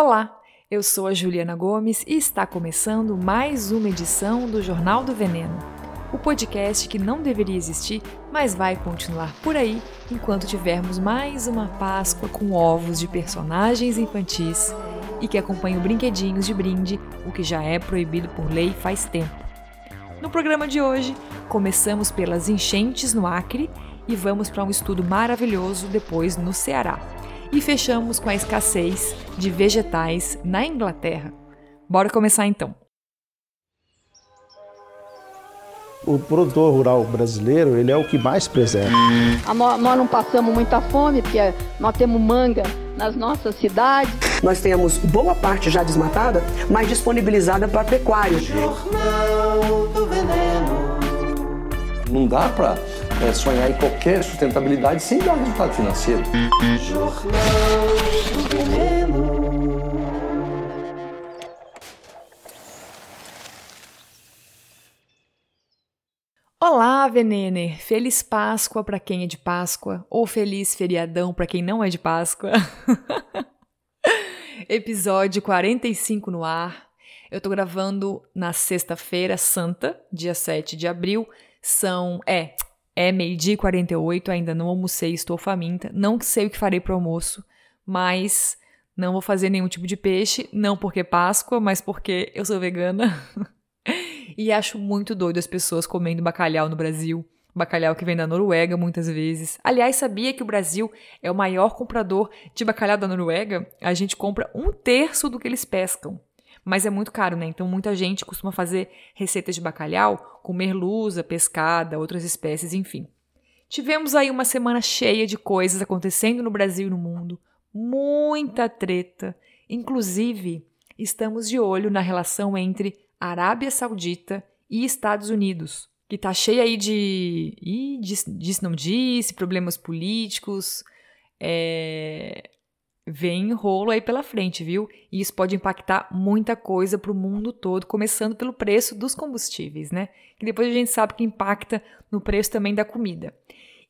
Olá, eu sou a Juliana Gomes e está começando mais uma edição do Jornal do Veneno. O podcast que não deveria existir, mas vai continuar por aí enquanto tivermos mais uma Páscoa com ovos de personagens infantis e que acompanham brinquedinhos de brinde, o que já é proibido por lei faz tempo. No programa de hoje, começamos pelas enchentes no Acre e vamos para um estudo maravilhoso depois no Ceará. E fechamos com a escassez de vegetais na Inglaterra. Bora começar então. O produtor rural brasileiro, ele é o que mais preserva. Nós não passamos muita fome, porque nós temos manga nas nossas cidades. Nós temos boa parte já desmatada, mas disponibilizada para pecuária. Jornal do Veneno. Não dá para é, sonhar em qualquer sustentabilidade sem dar resultado financeiro. Olá, Venener! Feliz Páscoa para quem é de Páscoa, ou feliz feriadão para quem não é de Páscoa. Episódio 45 no ar. Eu tô gravando na sexta-feira santa, dia 7 de abril. São. É, é meio-dia e 48, ainda não almocei, estou faminta. Não sei o que farei para almoço, mas não vou fazer nenhum tipo de peixe, não porque Páscoa, mas porque eu sou vegana. e acho muito doido as pessoas comendo bacalhau no Brasil. Bacalhau que vem da Noruega muitas vezes. Aliás, sabia que o Brasil é o maior comprador de bacalhau da Noruega? A gente compra um terço do que eles pescam. Mas é muito caro, né? Então muita gente costuma fazer receitas de bacalhau com merluza, pescada, outras espécies, enfim. Tivemos aí uma semana cheia de coisas acontecendo no Brasil e no mundo. Muita treta. Inclusive, estamos de olho na relação entre Arábia Saudita e Estados Unidos, que tá cheia aí de. Ih, disse, disse não disse, problemas políticos. É... Vem rolo aí pela frente, viu? E isso pode impactar muita coisa para o mundo todo, começando pelo preço dos combustíveis, né? Que depois a gente sabe que impacta no preço também da comida.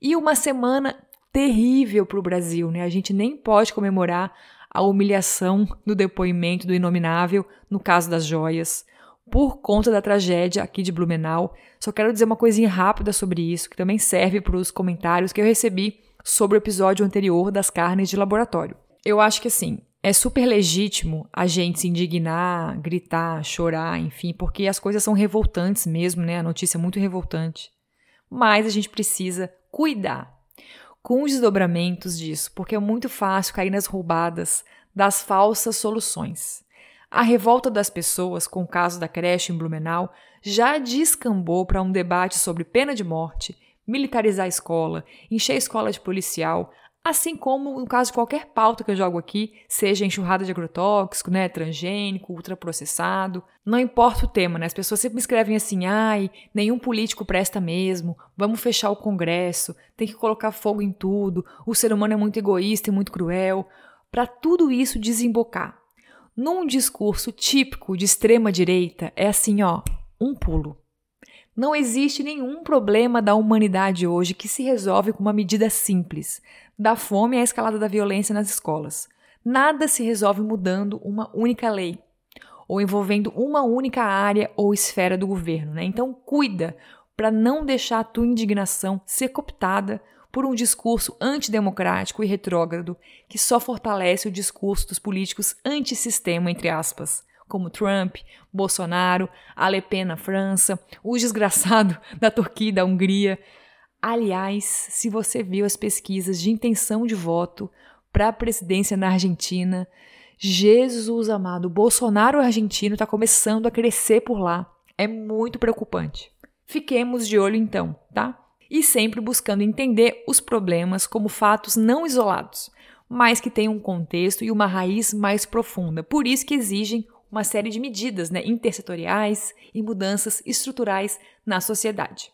E uma semana terrível para o Brasil, né? A gente nem pode comemorar a humilhação do depoimento do inominável no caso das joias por conta da tragédia aqui de Blumenau. Só quero dizer uma coisinha rápida sobre isso, que também serve para os comentários que eu recebi sobre o episódio anterior das carnes de laboratório. Eu acho que assim, é super legítimo a gente se indignar, gritar, chorar, enfim, porque as coisas são revoltantes mesmo, né? A notícia é muito revoltante. Mas a gente precisa cuidar com os desdobramentos disso, porque é muito fácil cair nas roubadas das falsas soluções. A revolta das pessoas com o caso da creche em Blumenau já descambou para um debate sobre pena de morte, militarizar a escola, encher a escola de policial, assim como no caso de qualquer pauta que eu jogo aqui, seja enxurrada de agrotóxico, né, transgênico, ultraprocessado, não importa o tema, né? As pessoas sempre me escrevem assim: "Ai, nenhum político presta mesmo, vamos fechar o Congresso, tem que colocar fogo em tudo, o ser humano é muito egoísta e muito cruel". Para tudo isso desembocar num discurso típico de extrema direita, é assim, ó, um pulo. Não existe nenhum problema da humanidade hoje que se resolve com uma medida simples, da fome à escalada da violência nas escolas. Nada se resolve mudando uma única lei ou envolvendo uma única área ou esfera do governo, né? Então cuida para não deixar a tua indignação ser cooptada por um discurso antidemocrático e retrógrado que só fortalece o discurso dos políticos antissistema, entre aspas, como Trump, Bolsonaro, a Le Pen na França, o desgraçado da Turquia e da Hungria. Aliás, se você viu as pesquisas de intenção de voto para a presidência na Argentina, Jesus amado, o Bolsonaro argentino está começando a crescer por lá. É muito preocupante. Fiquemos de olho então, tá? e sempre buscando entender os problemas como fatos não isolados, mas que têm um contexto e uma raiz mais profunda. Por isso que exigem uma série de medidas né, intersetoriais e mudanças estruturais na sociedade.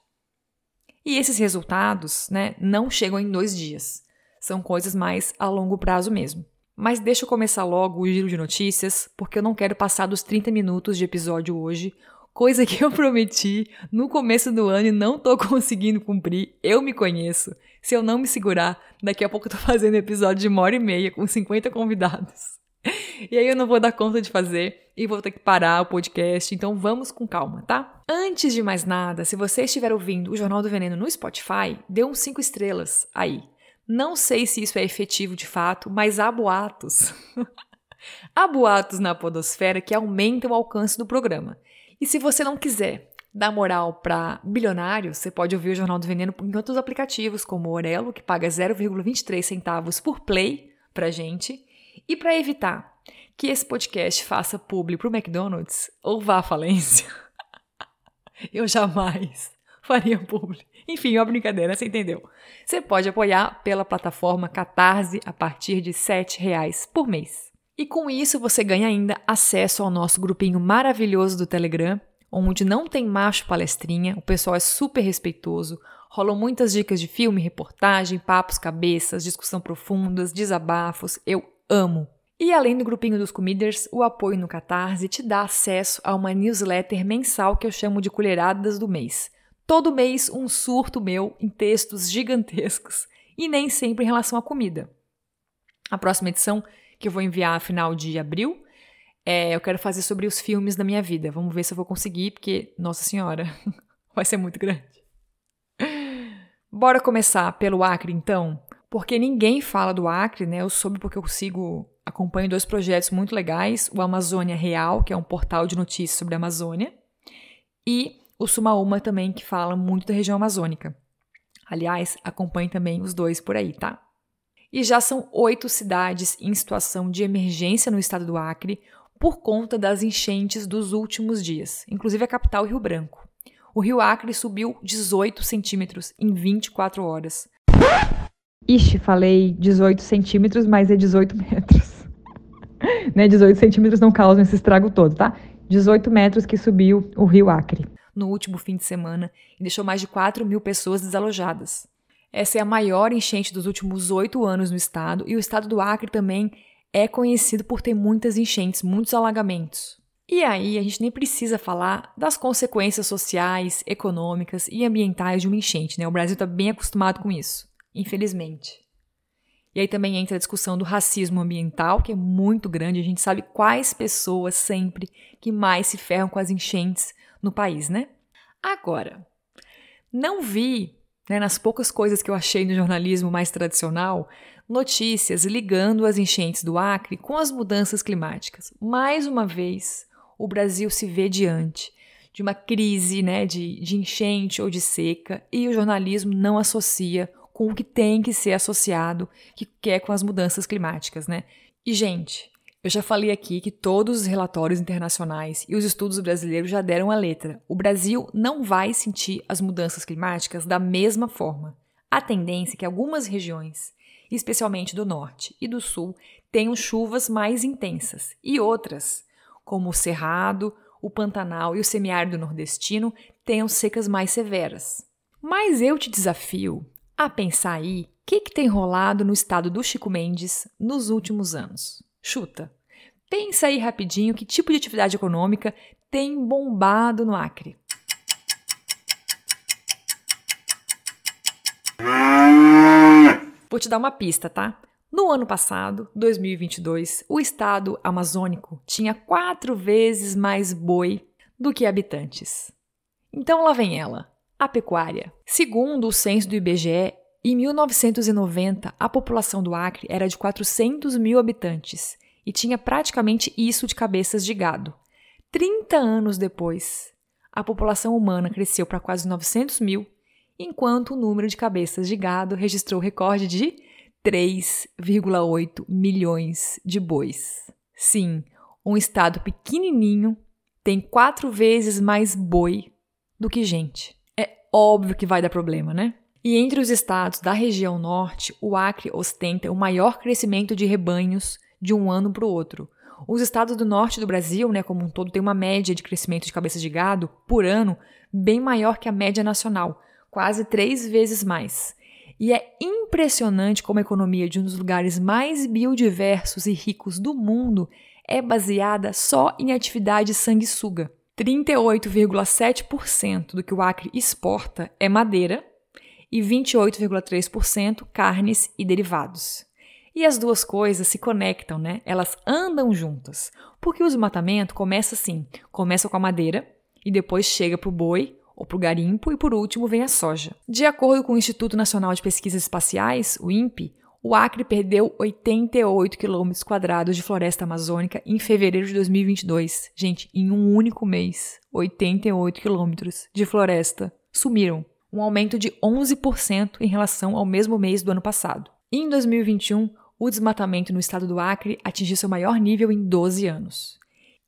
E esses resultados né, não chegam em dois dias. São coisas mais a longo prazo mesmo. Mas deixa eu começar logo o giro de notícias, porque eu não quero passar dos 30 minutos de episódio hoje, coisa que eu prometi no começo do ano e não tô conseguindo cumprir. Eu me conheço. Se eu não me segurar, daqui a pouco eu tô fazendo episódio de uma hora e meia com 50 convidados. E aí eu não vou dar conta de fazer e vou ter que parar o podcast, então vamos com calma, tá? Antes de mais nada, se você estiver ouvindo o Jornal do Veneno no Spotify, dê uns 5 estrelas aí. Não sei se isso é efetivo de fato, mas há boatos. há boatos na podosfera que aumentam o alcance do programa. E se você não quiser dar moral para bilionários, você pode ouvir o Jornal do Veneno em outros aplicativos, como o Orelo, que paga 0,23 centavos por play pra gente. E para evitar que esse podcast faça publi pro McDonald's ou vá à falência, eu jamais faria publi. Enfim, é uma brincadeira, você entendeu? Você pode apoiar pela plataforma Catarse a partir de R$ reais por mês. E com isso você ganha ainda acesso ao nosso grupinho maravilhoso do Telegram, onde não tem macho palestrinha, o pessoal é super respeitoso, rolam muitas dicas de filme, reportagem, papos cabeças, discussão profundas, desabafos. Eu amo. E além do grupinho dos comiders, o apoio no Catarse te dá acesso a uma newsletter mensal que eu chamo de Colheradas do Mês. Todo mês um surto meu em textos gigantescos e nem sempre em relação à comida. A próxima edição, que eu vou enviar a final de abril, é, eu quero fazer sobre os filmes da minha vida. Vamos ver se eu vou conseguir, porque, nossa senhora, vai ser muito grande. Bora começar pelo Acre, então? Porque ninguém fala do Acre, né? Eu soube porque eu sigo, acompanho dois projetos muito legais: o Amazônia Real, que é um portal de notícias sobre a Amazônia, e o Sumaúma também, que fala muito da região amazônica. Aliás, acompanhe também os dois por aí, tá? E já são oito cidades em situação de emergência no estado do Acre por conta das enchentes dos últimos dias, inclusive a capital Rio Branco. O rio Acre subiu 18 centímetros em 24 horas. Ixi, falei 18 centímetros, mas é 18 metros. né, 18 centímetros não causam esse estrago todo, tá? 18 metros que subiu o rio Acre no último fim de semana e deixou mais de 4 mil pessoas desalojadas. Essa é a maior enchente dos últimos oito anos no estado e o estado do Acre também é conhecido por ter muitas enchentes, muitos alagamentos. E aí a gente nem precisa falar das consequências sociais, econômicas e ambientais de uma enchente, né? O Brasil está bem acostumado com isso, infelizmente. E aí também entra a discussão do racismo ambiental, que é muito grande. A gente sabe quais pessoas sempre que mais se ferram com as enchentes no país, né? Agora, não vi, né, nas poucas coisas que eu achei no jornalismo mais tradicional, notícias ligando as enchentes do Acre com as mudanças climáticas. Mais uma vez, o Brasil se vê diante de uma crise né, de, de enchente ou de seca e o jornalismo não associa com o que tem que ser associado, que é com as mudanças climáticas, né? E, gente, eu já falei aqui que todos os relatórios internacionais e os estudos brasileiros já deram a letra. O Brasil não vai sentir as mudanças climáticas da mesma forma. A tendência é que algumas regiões, especialmente do norte e do sul, tenham chuvas mais intensas e outras, como o Cerrado, o Pantanal e o semiárido nordestino, tenham secas mais severas. Mas eu te desafio a pensar aí o que, que tem rolado no estado do Chico Mendes nos últimos anos. Chuta. Pensa aí rapidinho que tipo de atividade econômica tem bombado no Acre. Vou te dar uma pista, tá? No ano passado, 2022, o estado amazônico tinha quatro vezes mais boi do que habitantes. Então lá vem ela, a pecuária. Segundo o censo do IBGE, em 1990, a população do Acre era de 400 mil habitantes e tinha praticamente isso de cabeças de gado. 30 anos depois, a população humana cresceu para quase 900 mil, enquanto o número de cabeças de gado registrou recorde de 3,8 milhões de bois. Sim, um estado pequenininho tem quatro vezes mais boi do que gente. Óbvio que vai dar problema, né? E entre os estados da região norte, o Acre ostenta o maior crescimento de rebanhos de um ano para o outro. Os estados do norte do Brasil, né, como um todo, têm uma média de crescimento de cabeças de gado por ano bem maior que a média nacional, quase três vezes mais. E é impressionante como a economia de um dos lugares mais biodiversos e ricos do mundo é baseada só em atividade sanguessuga. 38,7% do que o Acre exporta é madeira, e 28,3% carnes e derivados. E as duas coisas se conectam, né? Elas andam juntas. Porque o desmatamento começa assim: começa com a madeira e depois chega para o boi ou para o garimpo e por último vem a soja. De acordo com o Instituto Nacional de Pesquisas Espaciais, o INPE, o Acre perdeu 88 quilômetros quadrados de floresta amazônica em fevereiro de 2022. Gente, em um único mês, 88 quilômetros de floresta sumiram, um aumento de 11% em relação ao mesmo mês do ano passado. Em 2021, o desmatamento no estado do Acre atingiu seu maior nível em 12 anos.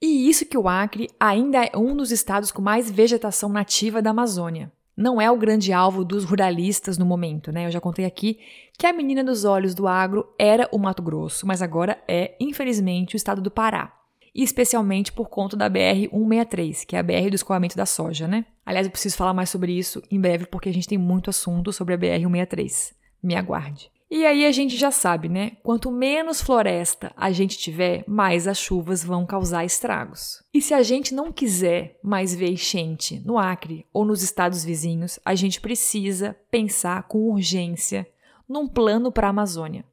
E isso que o Acre ainda é um dos estados com mais vegetação nativa da Amazônia não é o grande alvo dos ruralistas no momento, né? Eu já contei aqui que a menina dos olhos do agro era o Mato Grosso, mas agora é, infelizmente, o estado do Pará. E especialmente por conta da BR-163, que é a BR do escoamento da soja, né? Aliás, eu preciso falar mais sobre isso em breve, porque a gente tem muito assunto sobre a BR-163. Me aguarde. E aí a gente já sabe, né? Quanto menos floresta a gente tiver, mais as chuvas vão causar estragos. E se a gente não quiser mais ver enchente no Acre ou nos estados vizinhos, a gente precisa pensar com urgência num plano para a Amazônia.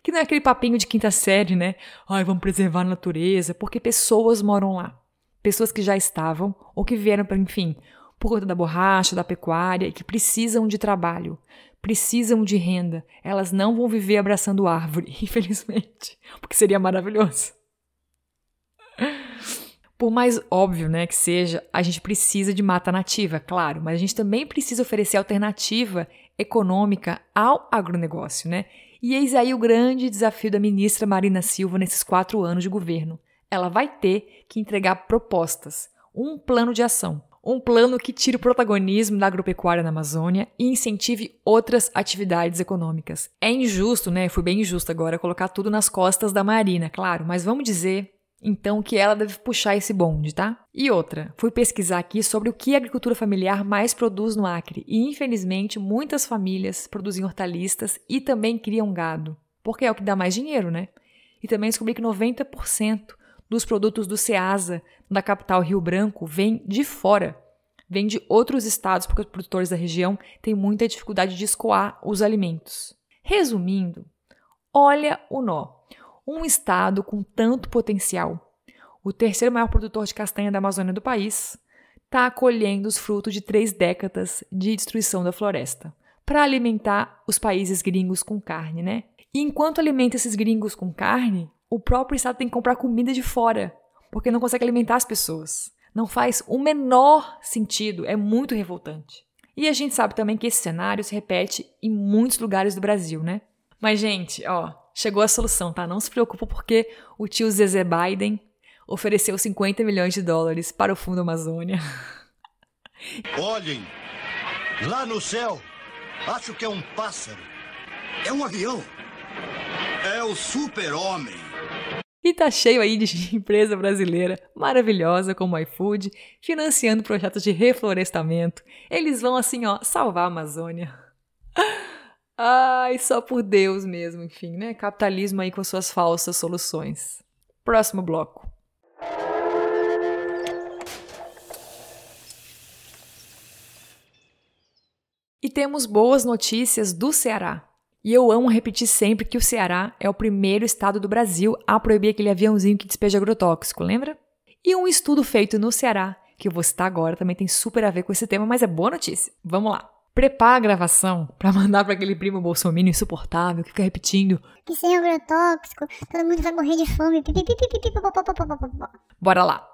Que não é aquele papinho de quinta série, né? Ai, vamos preservar a natureza, porque pessoas moram lá. Pessoas que já estavam ou que vieram para, enfim, por conta da borracha, da pecuária e que precisam de trabalho precisam de renda. Elas não vão viver abraçando árvore, infelizmente, porque seria maravilhoso. Por mais óbvio né, que seja, a gente precisa de mata nativa, claro, mas a gente também precisa oferecer alternativa econômica ao agronegócio, né? E eis aí o grande desafio da ministra Marina Silva nesses quatro anos de governo. Ela vai ter que entregar propostas, um plano de ação um plano que tire o protagonismo da agropecuária na Amazônia e incentive outras atividades econômicas. É injusto, né? Fui bem injusto agora colocar tudo nas costas da Marina, claro, mas vamos dizer então que ela deve puxar esse bonde, tá? E outra, fui pesquisar aqui sobre o que a agricultura familiar mais produz no Acre, e infelizmente muitas famílias produzem hortaliças e também criam gado, porque é o que dá mais dinheiro, né? E também descobri que 90% dos produtos do Ceasa, da capital Rio Branco, vem de fora. Vem de outros estados, porque os produtores da região têm muita dificuldade de escoar os alimentos. Resumindo, olha o nó. Um estado com tanto potencial, o terceiro maior produtor de castanha da Amazônia do país, está colhendo os frutos de três décadas de destruição da floresta para alimentar os países gringos com carne, né? E enquanto alimenta esses gringos com carne, o próprio Estado tem que comprar comida de fora, porque não consegue alimentar as pessoas. Não faz o menor sentido, é muito revoltante. E a gente sabe também que esse cenário se repete em muitos lugares do Brasil, né? Mas, gente, ó, chegou a solução, tá? Não se preocupa porque o tio Zezé Biden ofereceu 50 milhões de dólares para o Fundo Amazônia. Olhem, lá no céu, acho que é um pássaro. É um avião. É o super-homem. E tá cheio aí de empresa brasileira maravilhosa como o iFood, financiando projetos de reflorestamento. Eles vão assim, ó, salvar a Amazônia. Ai, só por Deus mesmo, enfim, né? Capitalismo aí com suas falsas soluções. Próximo bloco. E temos boas notícias do Ceará. E eu amo repetir sempre que o Ceará é o primeiro estado do Brasil a proibir aquele aviãozinho que despeja agrotóxico, lembra? E um estudo feito no Ceará, que eu vou citar agora, também tem super a ver com esse tema, mas é boa notícia. Vamos lá. Prepara a gravação para mandar para aquele primo bolsominion insuportável que fica repetindo que sem agrotóxico todo mundo vai morrer de fome. Bora lá.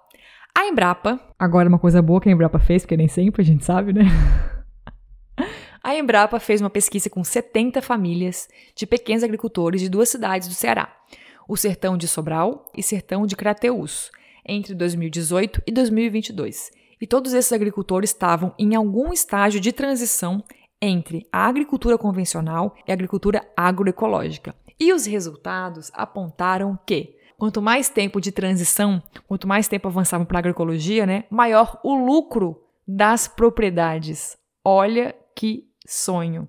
A Embrapa, agora uma coisa boa que a Embrapa fez, porque nem sempre a gente sabe, né? A Embrapa fez uma pesquisa com 70 famílias de pequenos agricultores de duas cidades do Ceará, o Sertão de Sobral e Sertão de Crateús, entre 2018 e 2022. E todos esses agricultores estavam em algum estágio de transição entre a agricultura convencional e a agricultura agroecológica. E os resultados apontaram que quanto mais tempo de transição, quanto mais tempo avançavam para a agroecologia, né, maior o lucro das propriedades. Olha que sonho.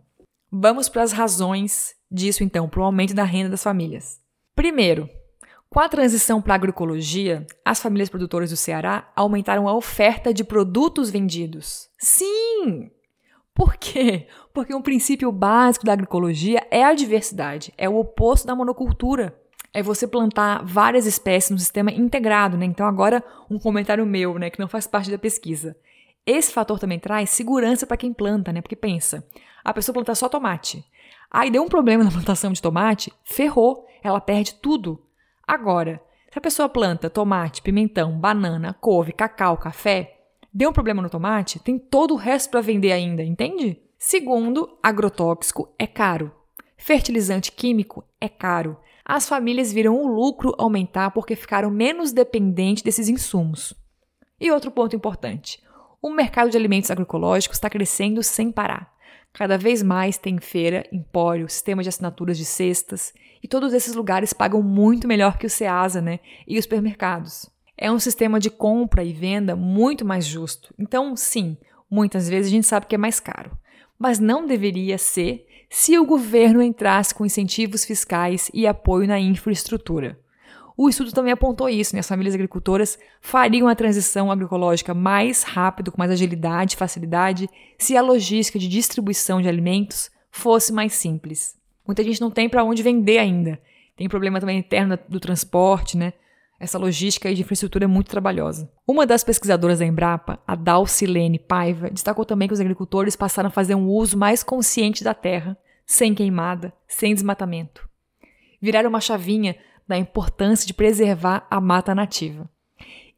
Vamos para as razões disso, então, para o aumento da renda das famílias. Primeiro, com a transição para a agroecologia, as famílias produtoras do Ceará aumentaram a oferta de produtos vendidos. Sim! Por quê? Porque um princípio básico da agroecologia é a diversidade, é o oposto da monocultura. É você plantar várias espécies no sistema integrado, né? Então agora um comentário meu, né, que não faz parte da pesquisa. Esse fator também traz segurança para quem planta, né? Porque pensa, a pessoa planta só tomate. Aí deu um problema na plantação de tomate, ferrou, ela perde tudo. Agora, se a pessoa planta tomate, pimentão, banana, couve, cacau, café, deu um problema no tomate, tem todo o resto para vender ainda, entende? Segundo, agrotóxico é caro. Fertilizante químico é caro. As famílias viram o lucro aumentar porque ficaram menos dependentes desses insumos. E outro ponto importante: o mercado de alimentos agroecológicos está crescendo sem parar. Cada vez mais tem feira, empório, sistema de assinaturas de cestas, e todos esses lugares pagam muito melhor que o Ceasa, né? E os supermercados. É um sistema de compra e venda muito mais justo. Então, sim, muitas vezes a gente sabe que é mais caro. Mas não deveria ser se o governo entrasse com incentivos fiscais e apoio na infraestrutura. O estudo também apontou isso, né? As famílias agricultoras fariam a transição agroecológica mais rápido, com mais agilidade e facilidade, se a logística de distribuição de alimentos fosse mais simples. Muita gente não tem para onde vender ainda. Tem problema também interno do transporte, né? Essa logística de infraestrutura é muito trabalhosa. Uma das pesquisadoras da Embrapa, a Dalcilene Paiva, destacou também que os agricultores passaram a fazer um uso mais consciente da terra, sem queimada, sem desmatamento. Viraram uma chavinha da importância de preservar a mata nativa.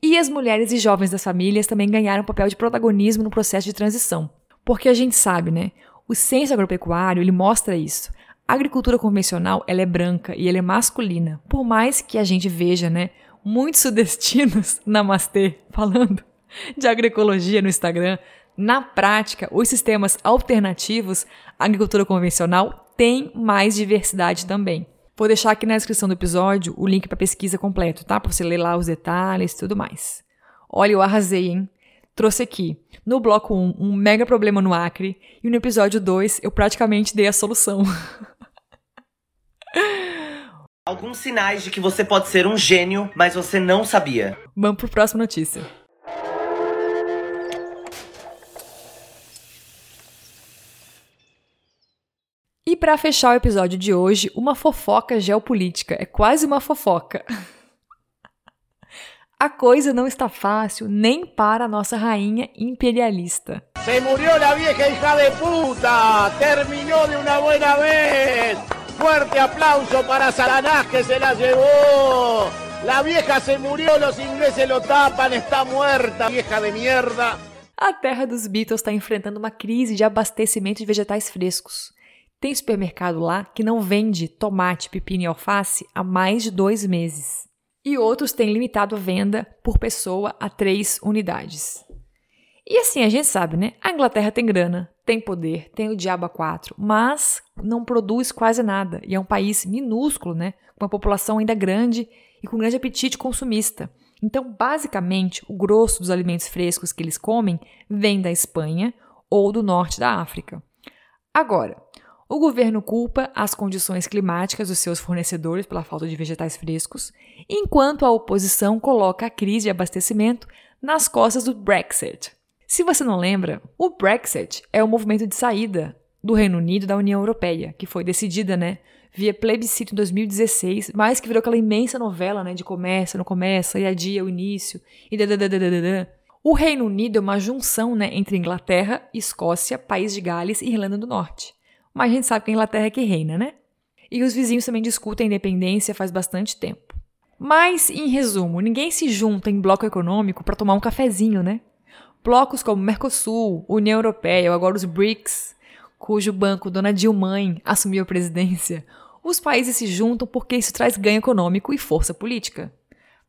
E as mulheres e jovens das famílias também ganharam um papel de protagonismo no processo de transição. Porque a gente sabe, né? O censo agropecuário, ele mostra isso. A agricultura convencional, ela é branca e ela é masculina. Por mais que a gente veja, né, muitos sudestinos, namastê, falando de agroecologia no Instagram, na prática, os sistemas alternativos à agricultura convencional têm mais diversidade também. Vou deixar aqui na descrição do episódio o link para pesquisa completo, tá? Para você ler lá os detalhes e tudo mais. Olha, eu arrasei, hein? Trouxe aqui, no bloco 1, um mega problema no Acre, e no episódio 2 eu praticamente dei a solução. Alguns sinais de que você pode ser um gênio, mas você não sabia. Vamos pro próxima notícia. E para fechar o episódio de hoje, uma fofoca geopolítica. É quase uma fofoca. A coisa não está fácil nem para a nossa rainha imperialista. Se murió la vieja hija de puta! Terminó de una buena vez! Fuerte aplauso para Saranás que se la llevó! La vieja se murió, los ingleses lo tapan, está muerta, vieja de mierda! A terra dos Beatles está enfrentando uma crise de abastecimento de vegetais frescos. Tem supermercado lá que não vende tomate, pepino e alface há mais de dois meses. E outros têm limitado a venda por pessoa a três unidades. E assim, a gente sabe, né? A Inglaterra tem grana, tem poder, tem o diabo a quatro, mas não produz quase nada. E é um país minúsculo, né? Com uma população ainda grande e com grande apetite consumista. Então, basicamente, o grosso dos alimentos frescos que eles comem vem da Espanha ou do norte da África. Agora, o governo culpa as condições climáticas dos seus fornecedores pela falta de vegetais frescos, enquanto a oposição coloca a crise de abastecimento nas costas do Brexit. Se você não lembra, o Brexit é o movimento de saída do Reino Unido da União Europeia, que foi decidida, né, via plebiscito em 2016, mas que virou aquela imensa novela, né, de começa, não começa, e adia o início, e dadadadadadã. O Reino Unido é uma junção, né, entre Inglaterra, Escócia, País de Gales e Irlanda do Norte mas a gente sabe que a Inglaterra é que reina, né? E os vizinhos também discutem a independência faz bastante tempo. Mas, em resumo, ninguém se junta em bloco econômico para tomar um cafezinho, né? Blocos como Mercosul, União Europeia ou agora os BRICS, cujo banco Dona Dilma assumiu a presidência, os países se juntam porque isso traz ganho econômico e força política.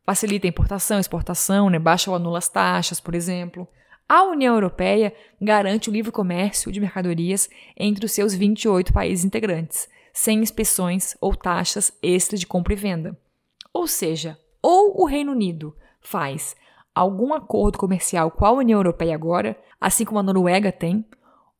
Facilita a importação, exportação, né? baixa ou anula as taxas, por exemplo. A União Europeia garante o livre comércio de mercadorias entre os seus 28 países integrantes, sem inspeções ou taxas extras de compra e venda. Ou seja, ou o Reino Unido faz algum acordo comercial com a União Europeia agora, assim como a Noruega tem,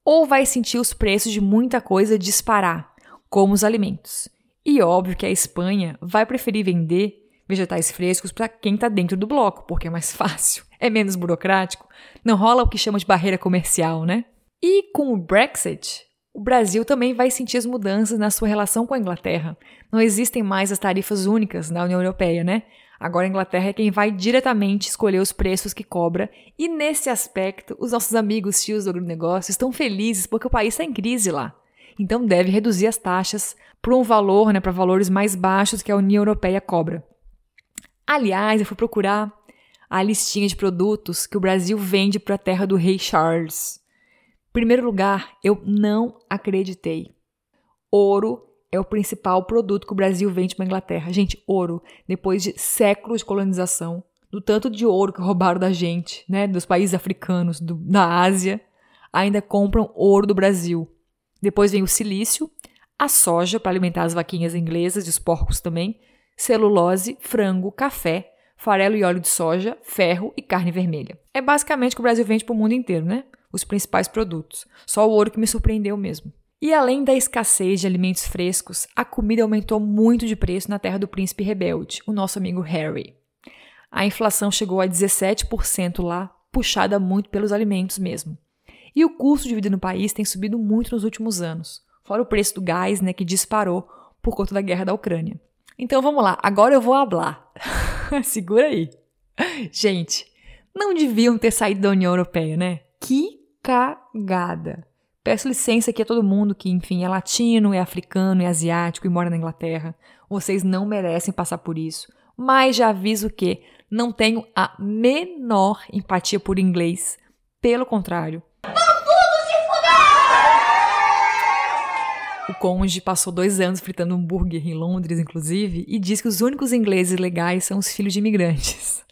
ou vai sentir os preços de muita coisa disparar, como os alimentos. E óbvio que a Espanha vai preferir vender vegetais frescos para quem está dentro do bloco, porque é mais fácil, é menos burocrático, não rola o que chama de barreira comercial, né? E com o Brexit, o Brasil também vai sentir as mudanças na sua relação com a Inglaterra. Não existem mais as tarifas únicas na União Europeia, né? Agora a Inglaterra é quem vai diretamente escolher os preços que cobra, e nesse aspecto, os nossos amigos tios do agronegócio estão felizes porque o país está em crise lá. Então deve reduzir as taxas para um valor, né, para valores mais baixos que a União Europeia cobra. Aliás, eu fui procurar a listinha de produtos que o Brasil vende para a terra do rei Charles. Primeiro lugar, eu não acreditei. Ouro é o principal produto que o Brasil vende para a Inglaterra. Gente, ouro, depois de séculos de colonização, do tanto de ouro que roubaram da gente, né, dos países africanos, do, da Ásia, ainda compram ouro do Brasil. Depois vem o silício, a soja para alimentar as vaquinhas inglesas e os porcos também, celulose, frango, café, farelo e óleo de soja, ferro e carne vermelha. É basicamente o que o Brasil vende para o mundo inteiro, né? Os principais produtos. Só o ouro que me surpreendeu mesmo. E além da escassez de alimentos frescos, a comida aumentou muito de preço na terra do príncipe rebelde, o nosso amigo Harry. A inflação chegou a 17% lá, puxada muito pelos alimentos mesmo. E o custo de vida no país tem subido muito nos últimos anos, fora o preço do gás, né, que disparou por conta da guerra da Ucrânia. Então vamos lá, agora eu vou hablar. Segura aí. Gente, não deviam ter saído da União Europeia, né? Que cagada. Peço licença aqui a todo mundo que, enfim, é latino, é africano, é asiático e mora na Inglaterra. Vocês não merecem passar por isso. Mas já aviso que não tenho a menor empatia por inglês. Pelo contrário. O cônjuge passou dois anos fritando hambúrguer em Londres, inclusive, e diz que os únicos ingleses legais são os filhos de imigrantes.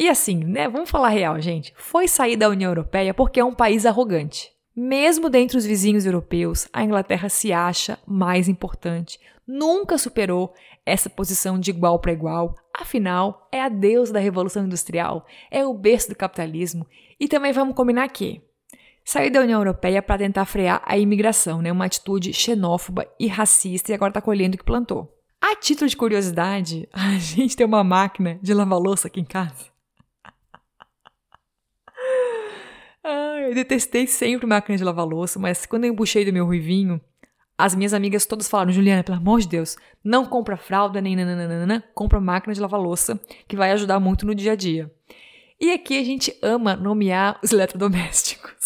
E assim, né? Vamos falar real, gente. Foi sair da União Europeia porque é um país arrogante. Mesmo dentre os vizinhos europeus, a Inglaterra se acha mais importante. Nunca superou essa posição de igual para igual. Afinal, é a deusa da Revolução Industrial, é o berço do capitalismo. E também vamos combinar que sair da União Europeia para tentar frear a imigração, né? Uma atitude xenófoba e racista e agora está colhendo o que plantou. A título de curiosidade, a gente tem uma máquina de lavar louça aqui em casa. Ah, eu detestei sempre máquina de lavar louça, mas quando eu embuchei do meu ruivinho, as minhas amigas todas falaram: Juliana, pelo amor de Deus, não compra fralda nem nananana, compra máquina de lavar louça, que vai ajudar muito no dia a dia. E aqui a gente ama nomear os eletrodomésticos.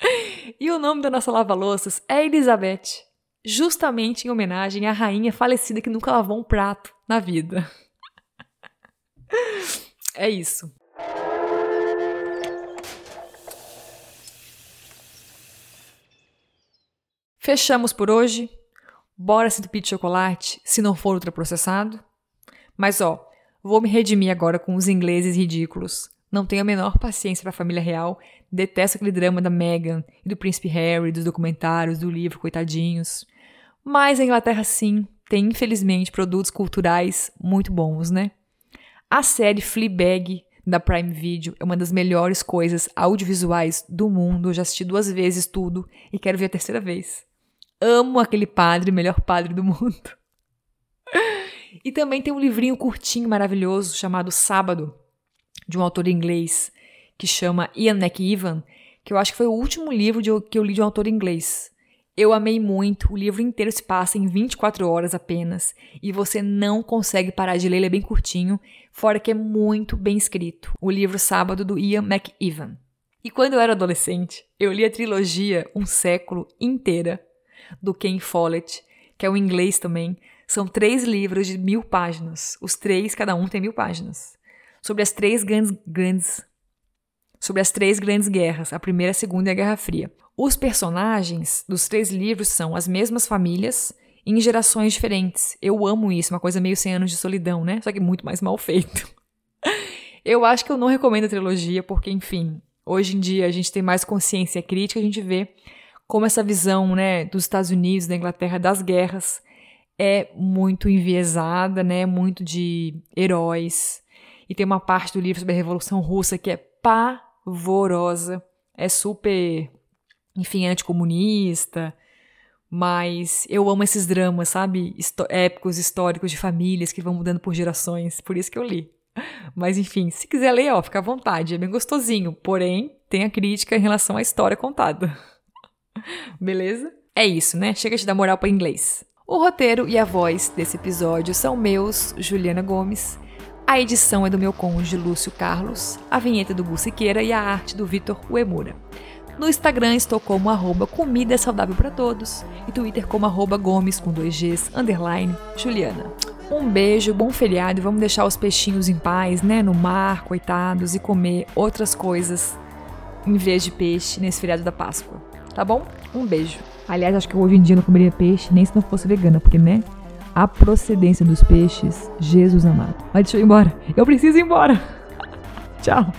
e o nome da nossa lava-louças é Elizabeth, justamente em homenagem à rainha falecida que nunca lavou um prato na vida. é isso. Fechamos por hoje. Bora se entupir de chocolate, se não for ultraprocessado. Mas ó, vou me redimir agora com os ingleses ridículos. Não tenho a menor paciência para a família real. Detesto aquele drama da Meghan e do príncipe Harry, dos documentários, do livro, coitadinhos. Mas a Inglaterra sim tem infelizmente produtos culturais muito bons, né? A série Fleabag da Prime Video é uma das melhores coisas audiovisuais do mundo. Eu já assisti duas vezes tudo e quero ver a terceira vez. Amo aquele padre, melhor padre do mundo. E também tem um livrinho curtinho maravilhoso chamado Sábado, de um autor inglês que chama Ian McEwan, que eu acho que foi o último livro de, que eu li de um autor inglês. Eu amei muito, o livro inteiro se passa em 24 horas apenas, e você não consegue parar de ler, ele é bem curtinho, fora que é muito bem escrito. O livro Sábado do Ian McEwan. E quando eu era adolescente, eu li a trilogia Um Século inteira do Ken Follett, que é o inglês também. São três livros de mil páginas. Os três, cada um tem mil páginas. Sobre as três grandes, grandes sobre as três grandes guerras, a Primeira, a Segunda e a Guerra Fria. Os personagens dos três livros são as mesmas famílias em gerações diferentes. Eu amo isso, uma coisa meio 100 anos de solidão, né? Só que muito mais mal feito. Eu acho que eu não recomendo a trilogia porque, enfim, hoje em dia a gente tem mais consciência crítica, a gente vê como essa visão né, dos Estados Unidos, da Inglaterra, das guerras é muito enviesada, né, muito de heróis. E tem uma parte do livro sobre a Revolução Russa que é pavorosa, é super, enfim, anticomunista, mas eu amo esses dramas, sabe? Histó épicos, históricos de famílias que vão mudando por gerações, por isso que eu li. Mas enfim, se quiser ler, ó, fica à vontade, é bem gostosinho. Porém, tem a crítica em relação à história contada. Beleza? É isso, né? Chega de dar moral para inglês. O roteiro e a voz desse episódio são meus, Juliana Gomes. A edição é do meu cônjuge Lúcio Carlos, a vinheta do Gu Siqueira e a arte do Vitor Uemura. No Instagram estou como arroba comida é saudável para todos e Twitter como arroba gomes com dois Gs, underline, Juliana. Um beijo, bom feriado e vamos deixar os peixinhos em paz, né, no mar, coitados, e comer outras coisas em vez de peixe nesse feriado da Páscoa. Tá bom? Um beijo. Aliás, acho que hoje em dia eu não comeria peixe nem se não fosse vegana, porque, né? a procedência dos peixes, Jesus amado. Mas deixa eu ir embora. Eu preciso ir embora. Tchau.